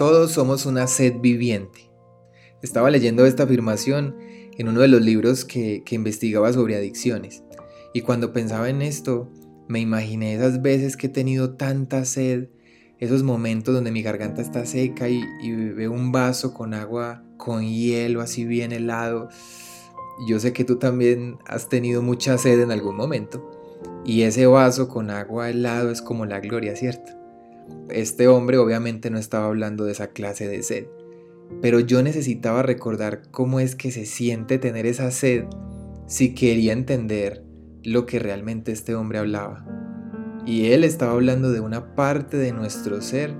Todos somos una sed viviente. Estaba leyendo esta afirmación en uno de los libros que, investigaba sobre adicciones. Y cuando pensaba en esto, me imaginé esas veces que he tenido tanta sed, esos momentos donde mi garganta está seca y, y un vaso con agua con hielo así bien helado. Yo sé que tú también has tenido mucha sed en algún momento. Y ese vaso con agua helado es como la gloria, ¿cierto? Este hombre obviamente no estaba hablando de esa clase de sed, pero yo necesitaba recordar cómo es que se siente tener esa sed si quería entender lo que realmente este hombre hablaba. Y él estaba hablando de una parte de nuestro ser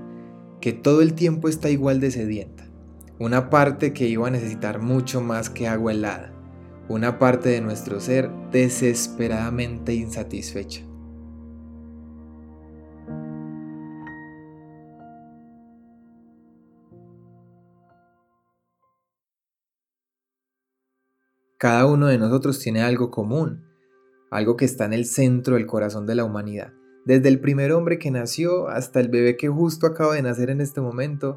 que todo el tiempo está igual de sedienta, una parte que iba a necesitar mucho más que agua helada, una parte de nuestro ser desesperadamente insatisfecha. Cada uno de nosotros tiene algo común, algo que está en el centro del corazón de la humanidad. Desde el primer hombre que nació hasta el bebé que justo acaba de nacer en este momento,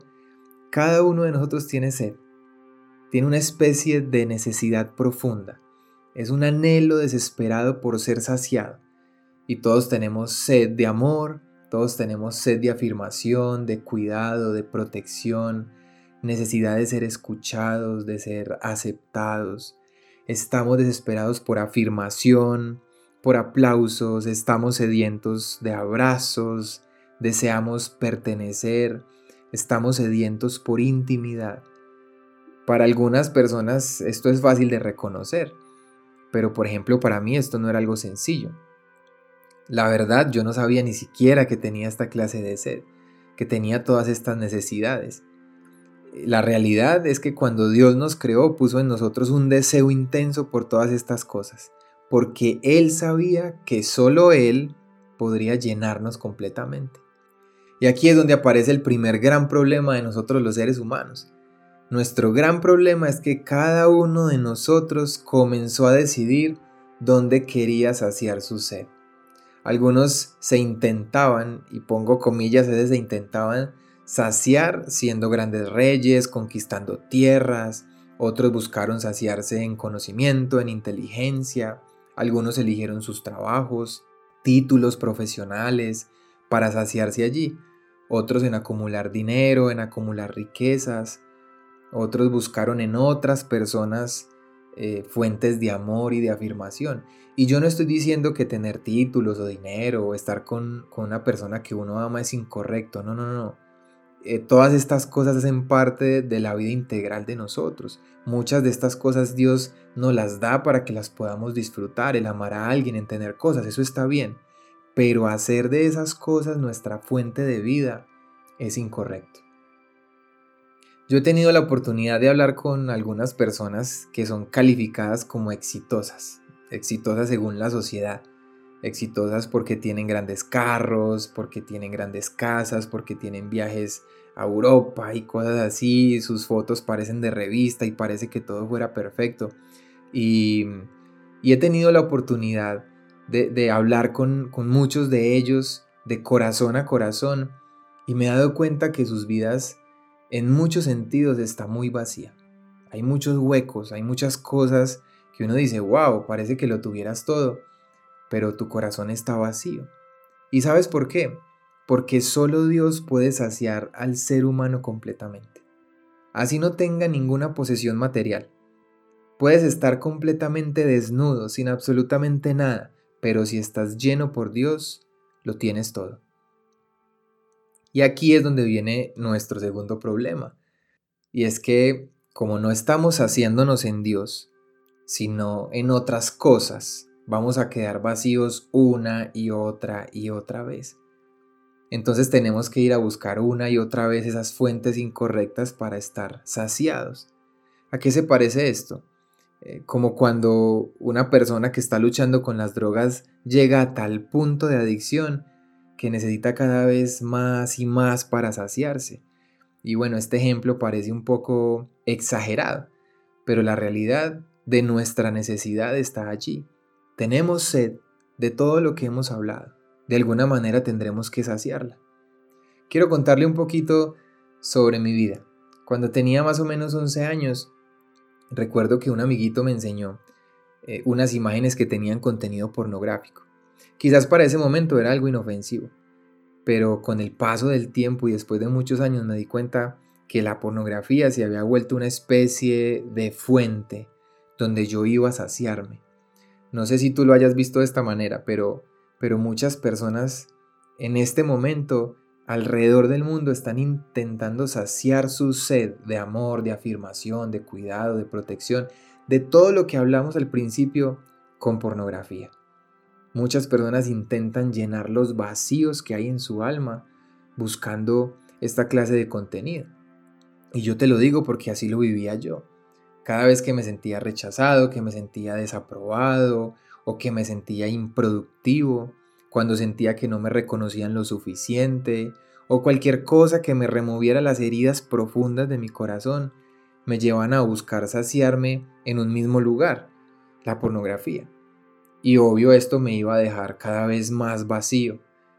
cada uno de nosotros tiene sed. Tiene una especie de necesidad profunda. Es un anhelo desesperado por ser saciado. Y todos tenemos sed de amor, todos tenemos sed de afirmación, de cuidado, de protección, necesidad de ser escuchados, de ser aceptados. Estamos desesperados por afirmación, por aplausos, estamos sedientos de abrazos, deseamos pertenecer, estamos sedientos por intimidad. Para algunas personas esto es fácil de reconocer, pero por ejemplo para mí esto no era algo sencillo. La verdad yo no sabía ni siquiera que tenía esta clase de sed, que tenía todas estas necesidades la realidad es que cuando Dios nos creó puso en nosotros un deseo intenso por todas estas cosas, porque Él sabía que solo Él podría llenarnos completamente. Y aquí es donde aparece el primer gran problema de nosotros los seres humanos. Nuestro gran problema es que cada uno de nosotros comenzó a decidir dónde quería saciar su sed. Algunos se intentaban, y pongo comillas, se intentaban saciar siendo grandes reyes, conquistando tierras, otros buscaron saciarse en conocimiento, en inteligencia, algunos eligieron sus trabajos, títulos profesionales para saciarse allí, otros en acumular dinero, en acumular riquezas, otros buscaron en otras personas eh, fuentes de amor y de afirmación. Y yo no estoy diciendo que tener títulos o dinero o estar con, con una persona que uno ama es incorrecto, no, no, no. Eh, todas estas cosas hacen parte de la vida integral de nosotros. Muchas de estas cosas Dios nos las da para que las podamos disfrutar, el amar a alguien, en tener cosas, eso está bien. Pero hacer de esas cosas nuestra fuente de vida es incorrecto. Yo he tenido la oportunidad de hablar con algunas personas que son calificadas como exitosas, exitosas según la sociedad exitosas porque tienen grandes carros, porque tienen grandes casas, porque tienen viajes a Europa y cosas así, sus fotos parecen de revista y parece que todo fuera perfecto. Y, he tenido la oportunidad de, hablar con, con muchos de ellos de corazón a corazón y me he dado cuenta que sus vidas en muchos sentidos está muy vacía. Hay muchos huecos, hay muchas cosas que uno dice, wow, parece que lo tuvieras todo pero tu corazón está vacío. ¿Y sabes por qué? Porque solo Dios puede saciar al ser humano completamente. Así no tenga ninguna posesión material. Puedes estar completamente desnudo, sin absolutamente nada, pero si estás lleno por Dios, lo tienes todo. Y aquí es donde viene nuestro segundo problema. Y es que como no estamos haciéndonos en Dios, sino en otras cosas, vamos a quedar vacíos una y otra y otra vez. Entonces tenemos que ir a buscar una y otra vez esas fuentes incorrectas para estar saciados. ¿A qué se parece esto? Eh, como cuando una persona que está luchando con las drogas llega a tal punto de adicción que necesita cada vez más y más para saciarse. Y bueno, este ejemplo parece un poco exagerado, pero la realidad de nuestra necesidad está allí. Tenemos sed de todo lo que hemos hablado. De alguna manera tendremos que saciarla. Quiero contarle un poquito sobre mi vida. Cuando tenía más o menos 11 años, recuerdo que un amiguito me enseñó eh, unas imágenes que tenían contenido pornográfico. Quizás para ese momento era algo inofensivo, pero con el paso del tiempo y después de muchos años me di cuenta que la pornografía se había vuelto una especie de fuente donde yo iba a saciarme. No sé si tú lo hayas visto de esta manera, pero, pero muchas personas en este momento alrededor del mundo están intentando saciar su sed de amor, de afirmación, de cuidado, de protección, de todo lo que hablamos al principio con pornografía. Muchas personas intentan llenar los vacíos que hay en su alma buscando esta clase de contenido. Y yo te lo digo porque así lo vivía yo. Cada vez que me sentía rechazado, que me sentía desaprobado o que me sentía improductivo, cuando sentía que no me reconocían lo suficiente o cualquier cosa que me removiera las heridas profundas de mi corazón, me llevan a buscar saciarme en un mismo lugar, la pornografía. Y obvio esto me iba a dejar cada vez más vacío.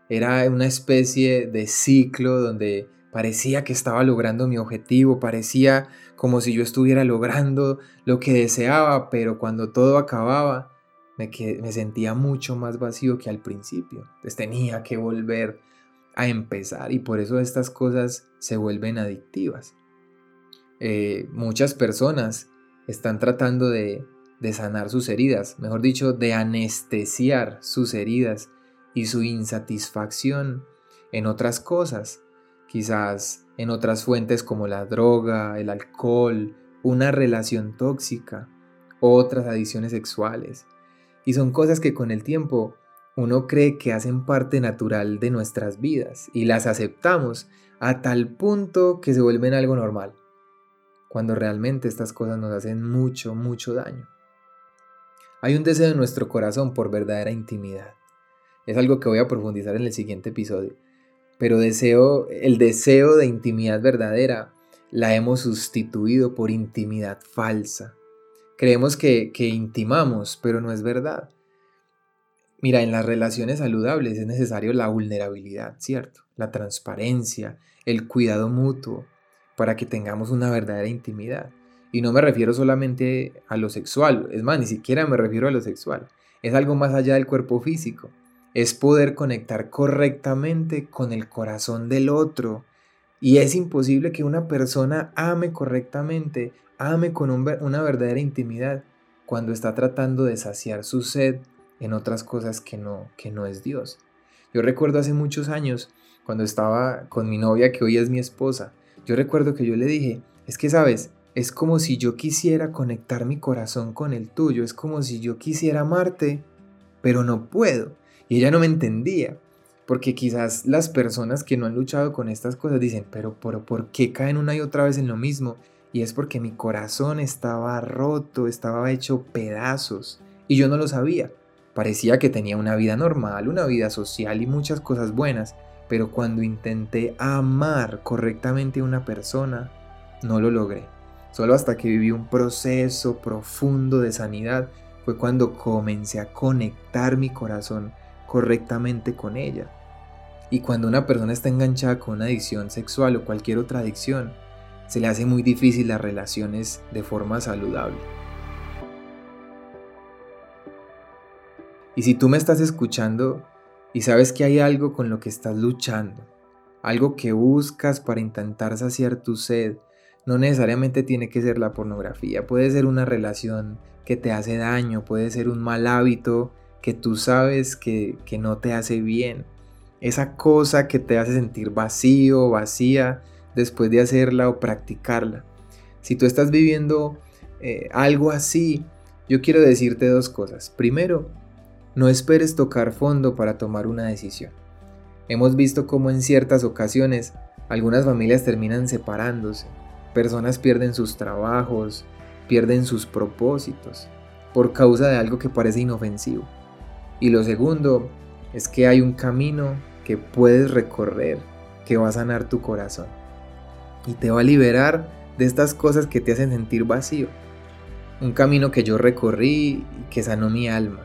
Era una especie de ciclo donde parecía que estaba logrando mi objetivo, parecía como si yo estuviera logrando lo que deseaba, pero cuando todo acababa, me, me sentía mucho más vacío que al principio. Entonces tenía que volver a empezar y por eso estas cosas se vuelven adictivas. Eh, muchas personas están tratando de, de sanar sus heridas, mejor dicho, de anestesiar sus heridas y su insatisfacción en otras cosas, quizás en otras fuentes como la droga, el alcohol, una relación tóxica, otras adicciones sexuales. Y son cosas que con el tiempo uno cree que hacen parte natural de nuestras vidas y las aceptamos a tal punto que se vuelven algo normal, cuando realmente estas cosas nos hacen mucho, mucho daño. Hay un deseo en nuestro corazón por verdadera intimidad. Es algo que voy a profundizar en el siguiente episodio. Pero deseo, el deseo de intimidad verdadera la hemos sustituido por intimidad falsa. Creemos que, que intimamos, pero no es verdad. Mira, en las relaciones saludables es necesario la vulnerabilidad, ¿cierto? La transparencia, el cuidado mutuo, para que tengamos una verdadera intimidad. Y no me refiero solamente a lo sexual, es más, ni siquiera me refiero a lo sexual. Es algo más allá del cuerpo físico. Es poder conectar correctamente con el corazón del otro. Y es imposible que una persona ame correctamente ame con una verdadera intimidad cuando está tratando de saciar su sed en otras cosas que no, que no es Dios. Yo recuerdo hace muchos años, cuando estaba con mi novia, que hoy es mi esposa, yo recuerdo que yo le dije, es que sabes, es como si yo quisiera conectar mi corazón con el tuyo, es como si yo quisiera amarte, pero no puedo. Y ella no me entendía, porque quizás las personas que no han luchado con estas cosas dicen, pero ¿por qué caen una y otra vez en lo mismo? Y es porque mi corazón estaba roto, estaba hecho pedazos. Y yo no lo sabía. Parecía que tenía una vida normal, una vida social y muchas cosas buenas. Pero cuando intenté amar correctamente a una persona, no lo logré. Solo hasta que viví un proceso profundo de sanidad fue cuando comencé a conectar mi corazón correctamente con ella. Y cuando una persona está enganchada con una adicción sexual o cualquier otra adicción, se le hace muy difícil las relaciones de forma saludable. Y si tú me estás escuchando y sabes que hay algo con lo que estás luchando, algo que buscas para intentar saciar tu sed, no necesariamente tiene que ser la pornografía, puede ser una relación que te hace daño, puede ser un mal hábito que tú sabes que, que no te hace bien, esa cosa que te hace sentir vacío, vacía, después de hacerla o practicarla. Si tú estás viviendo eh, algo así, yo quiero decirte dos cosas. Primero, no esperes tocar fondo para tomar una decisión. Hemos visto cómo en ciertas ocasiones algunas familias terminan separándose, personas pierden sus trabajos, pierden sus propósitos, por causa de algo que parece inofensivo. Y lo segundo es que hay un camino que puedes recorrer que va a sanar tu corazón y te va a liberar de estas cosas que te hacen sentir vacío. Un camino que yo recorrí y que sanó mi alma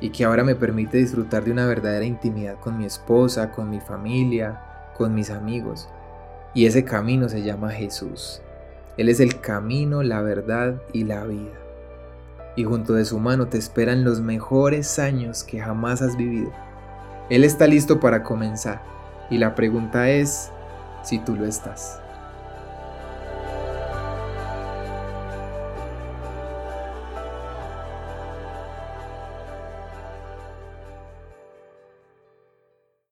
y que ahora me permite disfrutar de una verdadera intimidad con mi esposa, con mi familia, con mis amigos. Y ese camino se llama Jesús. Él es el camino, la verdad y la vida. Y junto de su mano te esperan los mejores años que jamás has vivido. Él está listo para comenzar. Y la pregunta es si tú lo estás.